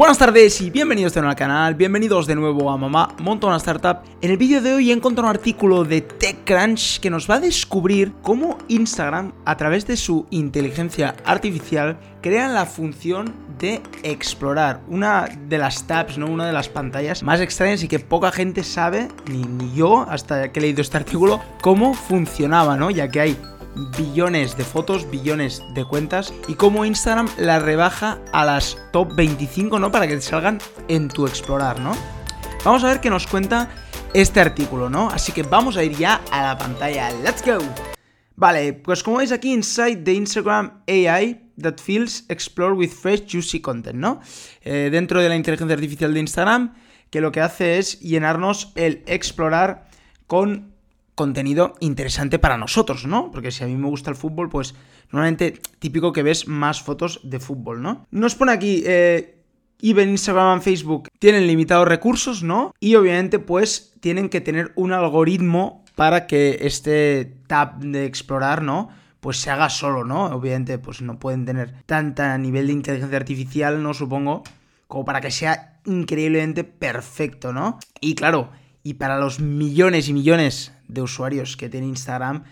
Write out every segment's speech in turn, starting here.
Buenas tardes y bienvenidos de nuevo al canal, bienvenidos de nuevo a Mamá Monta una Startup. En el vídeo de hoy he encontrado un artículo de TechCrunch que nos va a descubrir cómo Instagram, a través de su inteligencia artificial, crea la función de explorar. Una de las tabs, ¿no? Una de las pantallas más extrañas y que poca gente sabe, ni, ni yo, hasta que he leído este artículo, cómo funcionaba, ¿no? Ya que hay billones de fotos, billones de cuentas y cómo Instagram la rebaja a las top 25, ¿no? Para que salgan en tu explorar, ¿no? Vamos a ver qué nos cuenta este artículo, ¿no? Así que vamos a ir ya a la pantalla. ¡Let's go! Vale, pues como veis aquí, inside the Instagram AI that feels explore with fresh, juicy content, ¿no? Eh, dentro de la inteligencia artificial de Instagram, que lo que hace es llenarnos el explorar con contenido interesante para nosotros, ¿no? Porque si a mí me gusta el fútbol, pues normalmente típico que ves más fotos de fútbol, ¿no? Nos pone aquí, eh, even Instagram y Facebook tienen limitados recursos, ¿no? Y obviamente pues tienen que tener un algoritmo para que este tab de explorar, ¿no? Pues se haga solo, ¿no? Obviamente pues no pueden tener tanta nivel de inteligencia artificial, ¿no? Supongo, como para que sea increíblemente perfecto, ¿no? Y claro, y para los millones y millones de usuarios que tiene Instagram,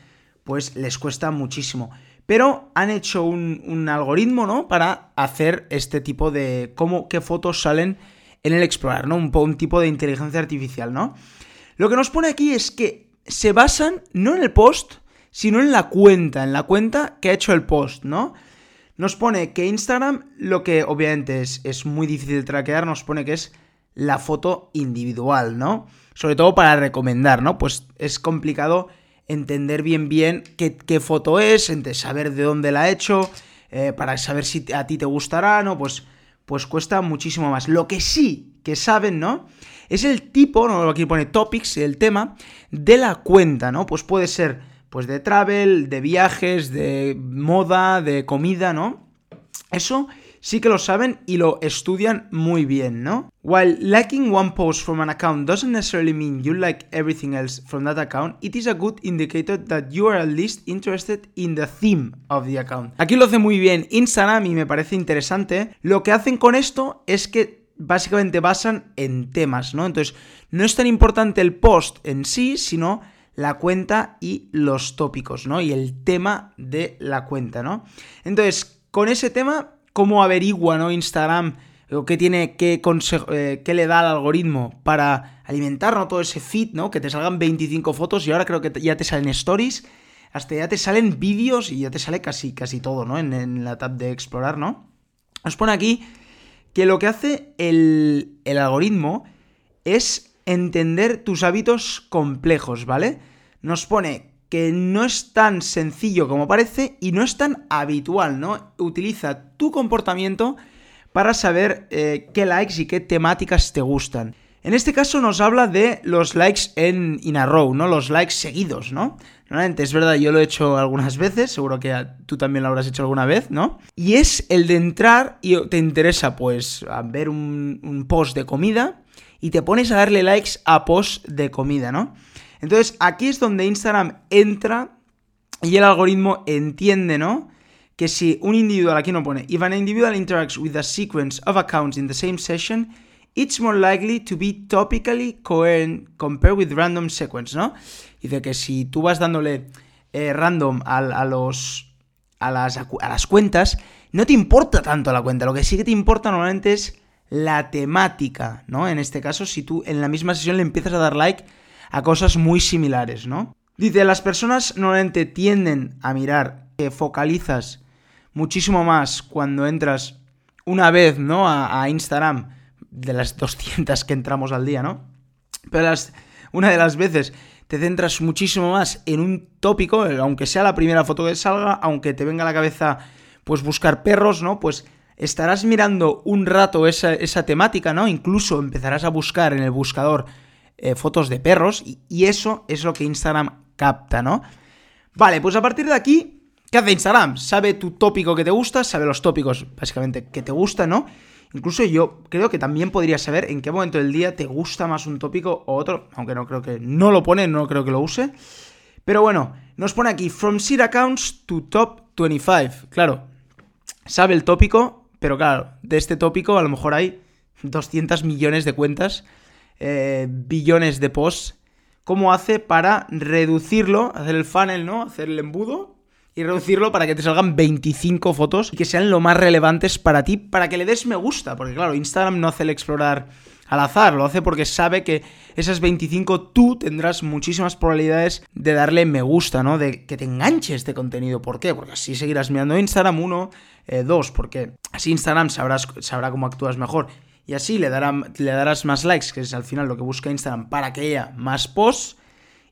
pues les cuesta muchísimo. Pero han hecho un, algoritmo, ¿no? Para hacer este tipo de. cómo, qué fotos salen en el Explorar, ¿no? Un, un tipo de inteligencia artificial, ¿no? Lo que nos pone aquí es que se basan no en el post, sino en la cuenta, en la cuenta que ha hecho el post, ¿no? Nos pone que Instagram, lo que obviamente es, es muy difícil de traquear, nos pone que es la foto individual, ¿no? Sobre todo para recomendar, ¿no? Pues es complicado entender bien bien qué, foto es, saber de dónde la ha hecho, eh, para saber si a ti te gustará, ¿no? Pues, pues cuesta muchísimo más. Lo que sí que saben, ¿no? Es el tipo, ¿no? Aquí pone topics, el tema de la cuenta, ¿no? Pues puede ser, pues de travel, de viajes, de moda, de comida, ¿no? Eso sí que lo saben y lo estudian muy bien, ¿no? While liking one post from an account doesn't necessarily mean you like everything else from that account, it is a good indicator that you are at least interested in the theme of the account. Aquí lo hace muy bien Instagram y me parece interesante. Lo que hacen con esto es que básicamente basan en temas, ¿no? Entonces, no es tan importante el post en sí, sino la cuenta y los tópicos, ¿no? Y el tema de la cuenta, ¿no? Entonces, con ese tema cómo averigua ¿no? Instagram qué tiene, qué, eh, qué le da al algoritmo para alimentar todo ese feed, ¿no? Que te salgan 25 fotos y ahora creo que ya te salen stories, hasta ya te salen vídeos y ya te sale casi, casi todo, ¿no? En, la tab de explorar, ¿no? Nos pone aquí que lo que hace el, el algoritmo es entender tus hábitos complejos, ¿vale? Nos pone que no es tan sencillo como parece y no es tan habitual, ¿no? Utiliza tu comportamiento para saber eh, qué likes y qué temáticas te gustan. En este caso nos habla de los likes en in a row, ¿no? Los likes seguidos, ¿no? Normalmente es verdad, yo lo he hecho algunas veces, seguro que tú también lo habrás hecho alguna vez, ¿no? Y es el de entrar y te interesa, pues, ver un, un post de comida y te pones a darle likes a post de comida, ¿no? Entonces, aquí es donde Instagram entra y el algoritmo entiende, ¿no? Que si un individual, aquí no pone, if an individual interacts with a sequence of accounts in the same session, it's more likely to be topically coherent compared with random sequence, ¿no? Dice que si tú vas dándole eh, random a, los, a, las, a las cuentas, no te importa tanto la cuenta, lo que sí que te importa normalmente es la temática, ¿no? En este caso, si tú en la misma sesión le empiezas a dar like a cosas muy similares, ¿no? Dice, las personas normalmente tienden a mirar que focalizas muchísimo más cuando entras una vez, ¿no? A, Instagram, de las 200 que entramos al día, ¿no? Pero las, una de las veces te centras muchísimo más en un tópico, aunque sea la primera foto que salga, aunque te venga a la cabeza, pues buscar perros, ¿no? Pues estarás mirando un rato esa, esa temática, ¿no? Incluso empezarás a buscar en el buscador eh, fotos de perros y, eso es lo que Instagram capta, ¿no? Vale, pues a partir de aquí, ¿qué hace Instagram? Sabe tu tópico que te gusta, sabe los tópicos básicamente que te gustan, ¿no? Incluso yo creo que también podría saber en qué momento del día te gusta más un tópico o otro, aunque no creo que no lo pone, no creo que lo use. Pero bueno, nos pone aquí From Seed Accounts to Top 25. Claro, sabe el tópico, pero claro, de este tópico a lo mejor hay 200 millones de cuentas, eh, billones de posts, cómo hace para reducirlo, hacer el funnel, ¿no? Hacer el embudo y reducirlo para que te salgan 25 fotos y que sean lo más relevantes para ti, para que le des me gusta, porque claro, Instagram no hace el explorar al azar, lo hace porque sabe que esas 25 tú tendrás muchísimas probabilidades de darle me gusta, ¿no? De que te enganche este contenido. ¿Por qué? Porque así seguirás mirando Instagram, uno, eh, dos, porque así Instagram sabrás, sabrá cómo actúas mejor. Y así le, le darás más likes, que es al final lo que busca Instagram, para que haya más posts.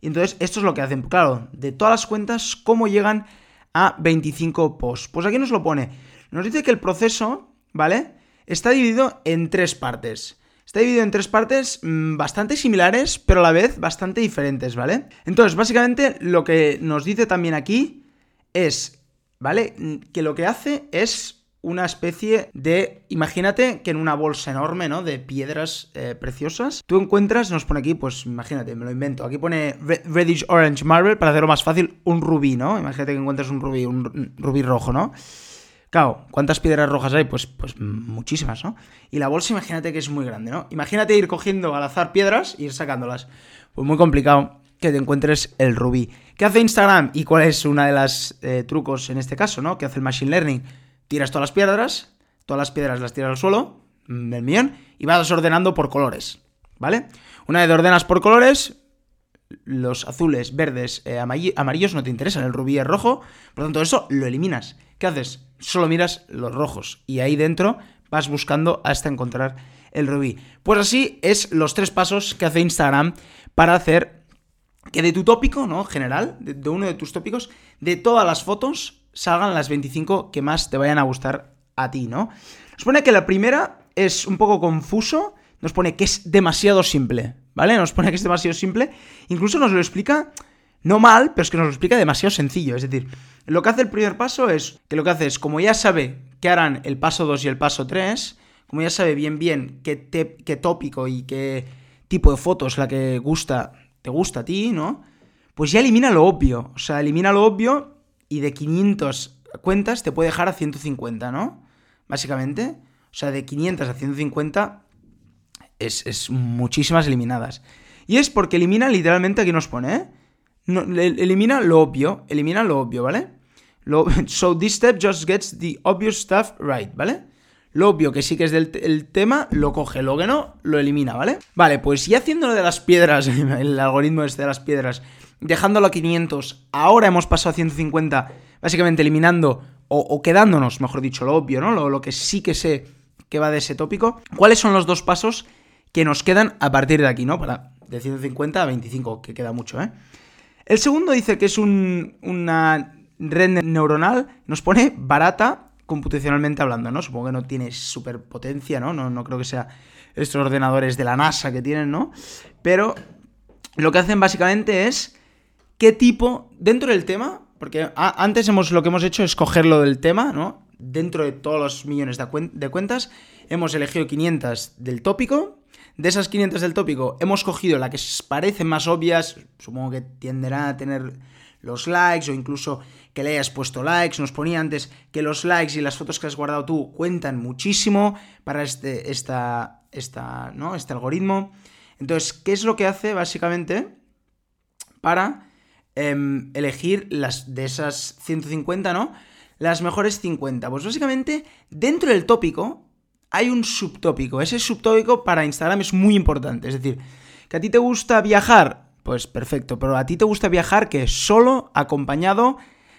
Y entonces esto es lo que hacen. Claro, de todas las cuentas, ¿cómo llegan a 25 posts? Pues aquí nos lo pone. Nos dice que el proceso, ¿vale? Está dividido en tres partes. Está dividido en tres partes mm, bastante similares, pero a la vez bastante diferentes, ¿vale? Entonces, básicamente lo que nos dice también aquí es, ¿vale? Mm, que lo que hace es una especie de, imagínate que en una bolsa enorme, ¿no? De piedras eh, preciosas, tú encuentras, nos pone aquí, pues imagínate, me lo invento, aquí pone Reddish Orange Marble, para hacerlo más fácil, un rubí, ¿no? Imagínate que encuentras un rubí, un rubí rojo, ¿no? Claro, ¿cuántas piedras rojas hay? Pues, pues muchísimas, ¿no? Y la bolsa, imagínate que es muy grande, ¿no? Imagínate ir cogiendo al azar piedras y ir sacándolas. Pues muy complicado que te encuentres el rubí. ¿Qué hace Instagram? ¿Y cuál es una de las eh, trucos en este caso, ¿no? ¿Qué hace el Machine Learning? Tiras todas las piedras, todas las piedras las tiras al suelo, mm, del millón, y vas ordenando por colores, ¿vale? Una vez ordenas por colores, los azules, verdes, eh, amarillos no te interesan, el rubí es rojo, por lo tanto eso lo eliminas. ¿Qué haces? Solo miras los rojos y ahí dentro vas buscando hasta encontrar el rubí. Pues así es los tres pasos que hace Instagram para hacer que de tu tópico, ¿no? General, de, uno de tus tópicos, de todas las fotos salgan las 25 que más te vayan a gustar a ti, ¿no? Nos pone que la primera es un poco confuso, nos pone que es demasiado simple, ¿vale? Nos pone que es demasiado simple, incluso nos lo explica no mal, pero es que nos lo explica demasiado sencillo. Es decir, lo que hace el primer paso es que lo que hace es, como ya sabe que harán el paso 2 y el paso 3, como ya sabe bien bien qué, qué tópico y qué tipo de foto es la que gusta, te gusta a ti, ¿no? Pues ya elimina lo obvio. O sea, elimina lo obvio y de 500 cuentas te puede dejar a 150, ¿no? Básicamente. O sea, de 500 a 150 es, es muchísimas eliminadas. Y es porque elimina literalmente, aquí nos pone, ¿eh? elimina lo obvio, elimina lo obvio, ¿vale? so this step just gets the obvious stuff right, ¿vale? Lo obvio que sí que es del tema, lo coge, lo que no, lo elimina, ¿vale? Vale, pues ya haciendo lo de las piedras, el algoritmo este de las piedras, dejándolo a 500, ahora hemos pasado a 150, básicamente eliminando o, quedándonos, mejor dicho, lo obvio, ¿no? Lo, lo que sí que sé que va de ese tópico. ¿Cuáles son los dos pasos que nos quedan a partir de aquí, ¿no? Para de 150 a 25, que queda mucho, ¿eh? El segundo dice que es una red neuronal, nos pone barata computacionalmente hablando, ¿no? Supongo que no tiene superpotencia, ¿no? ¿no? No creo que sea estos ordenadores de la NASA que tienen, ¿no? Pero lo que hacen básicamente es qué tipo, dentro del tema, porque antes hemos, lo que hemos hecho es cogerlo del tema, ¿no? Dentro de todos los millones de cuentas, hemos elegido 500 del tópico de esas 500 del tópico, hemos cogido la que parecen más obvias, supongo que tienderá a tener los likes o incluso que le hayas puesto likes. Nos ponía antes que los likes y las fotos que has guardado tú cuentan muchísimo para este, esta, esta, ¿no? este algoritmo. Entonces, ¿qué es lo que hace básicamente para em, elegir las de esas 150, ¿no? Las mejores 50. Pues básicamente, dentro del tópico, hay un subtópico. Ese subtópico para Instagram es muy importante. Es decir, que a ti te gusta viajar, pues perfecto, pero a ti te gusta viajar que solo acompañado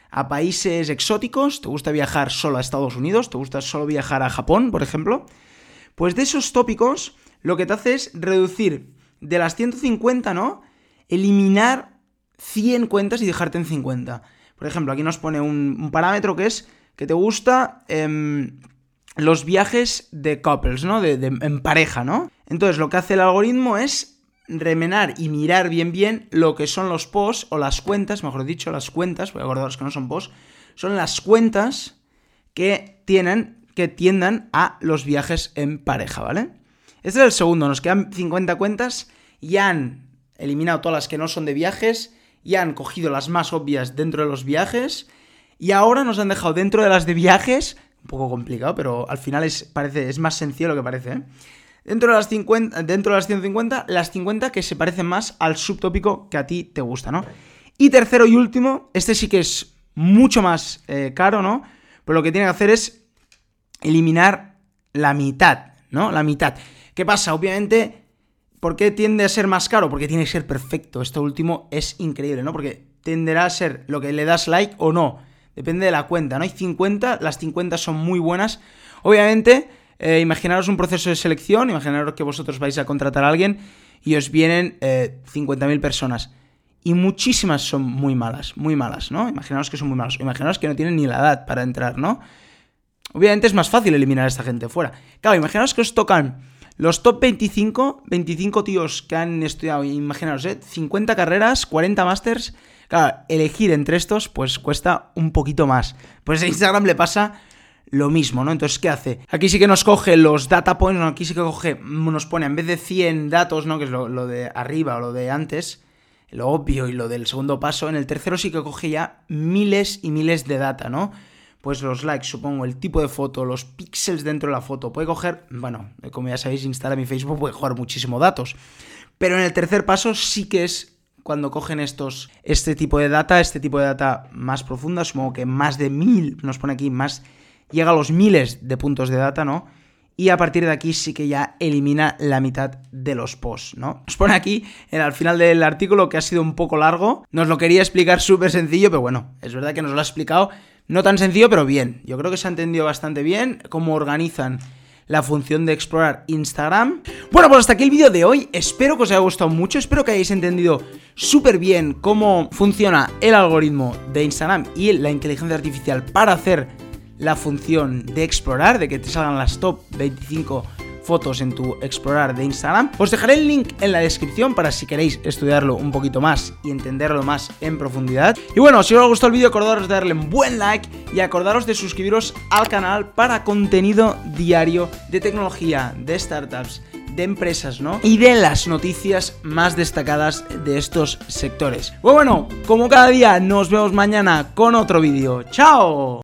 a países exóticos, te gusta viajar solo a Estados Unidos, te gusta solo viajar a Japón, por ejemplo, pues de esos tópicos lo que te hace es reducir de las 150, ¿no? Eliminar 100 cuentas y dejarte en 50. Por ejemplo, aquí nos pone un, parámetro que es que te gusta em, los viajes de couples, ¿no? De, en pareja, ¿no? Entonces lo que hace el algoritmo es remenar y mirar bien bien lo que son los posts o las cuentas, mejor dicho, las cuentas, voy a acordaros que no son posts, son las cuentas que tienen, que tiendan a los viajes en pareja, ¿vale? Este es el segundo, nos quedan 50 cuentas y han eliminado todas las que no son de viajes y han cogido las más obvias dentro de los viajes y ahora nos han dejado dentro de las de viajes un poco complicado, pero al final es, parece, es más sencillo lo que parece. ¿eh? Dentro de, las 50, dentro de las 150, las 50 que se parecen más al subtópico que a ti te gusta, ¿no? Y tercero y último, este sí que es mucho más eh, caro, ¿no? Pero lo que tiene que hacer es eliminar la mitad, ¿no? La mitad. ¿Qué pasa? Obviamente, ¿por qué tiende a ser más caro? Porque tiene que ser perfecto. Esto último es increíble, ¿no? Porque tenderá a ser lo que le das like o no. Depende de la cuenta, ¿no? Hay 50, las 50 son muy buenas. Obviamente, eh, imaginaros un proceso de selección, imaginaros que vosotros vais a contratar a alguien y os vienen 50.000 eh, personas. Y muchísimas son muy malas, muy malas, ¿no? Imaginaos que son muy malas. Imaginaos que no tienen ni la edad para entrar, ¿no? Obviamente es más fácil eliminar a esta gente fuera. Claro, imaginaos que os tocan los top 25, 25 tíos que han estudiado, imaginaos, ¿eh? 50 carreras, 40 másters. Claro, elegir entre estos pues cuesta un poquito más. Pues a Instagram le pasa lo mismo, ¿no? Entonces, ¿qué hace? Aquí sí que nos coge los data points, ¿no? aquí sí que coge, nos pone en vez de 100 datos, ¿no? Que es lo, de arriba o lo de antes, lo obvio y lo del segundo paso, en el tercero sí que coge ya miles y miles de data, ¿no? Pues los likes, supongo, el tipo de foto, los píxeles dentro de la foto, puede coger, bueno, como ya sabéis, Instagram y Facebook puede coger muchísimos datos. Pero en el tercer paso sí que es cuando cogen estos, este tipo de data, este tipo de data más profunda, supongo que más de mil, nos pone aquí más llega a los miles de puntos de data, ¿no? Y a partir de aquí sí que ya elimina la mitad de los posts, ¿no? Nos pone aquí, al final del artículo, que ha sido un poco largo. Nos lo quería explicar súper sencillo, pero bueno, es verdad que nos lo ha explicado. No tan sencillo, pero bien. Yo creo que se ha entendido bastante bien cómo organizan la función de explorar Instagram. Bueno, pues hasta aquí el vídeo de hoy. Espero que os haya gustado mucho. Espero que hayáis entendido súper bien cómo funciona el algoritmo de Instagram y la inteligencia artificial para hacer la función de explorar, de que te salgan las top 25 fotos en tu explorar de Instagram. Os dejaré el link en la descripción para si queréis estudiarlo un poquito más y entenderlo más en profundidad. Y bueno, si os ha gustado el vídeo, acordaros de darle un buen like y acordaros de suscribiros al canal para contenido diario de tecnología, de startups, de empresas, ¿no? Y de las noticias más destacadas de estos sectores. Pues bueno, como cada día, nos vemos mañana con otro vídeo. ¡Chao!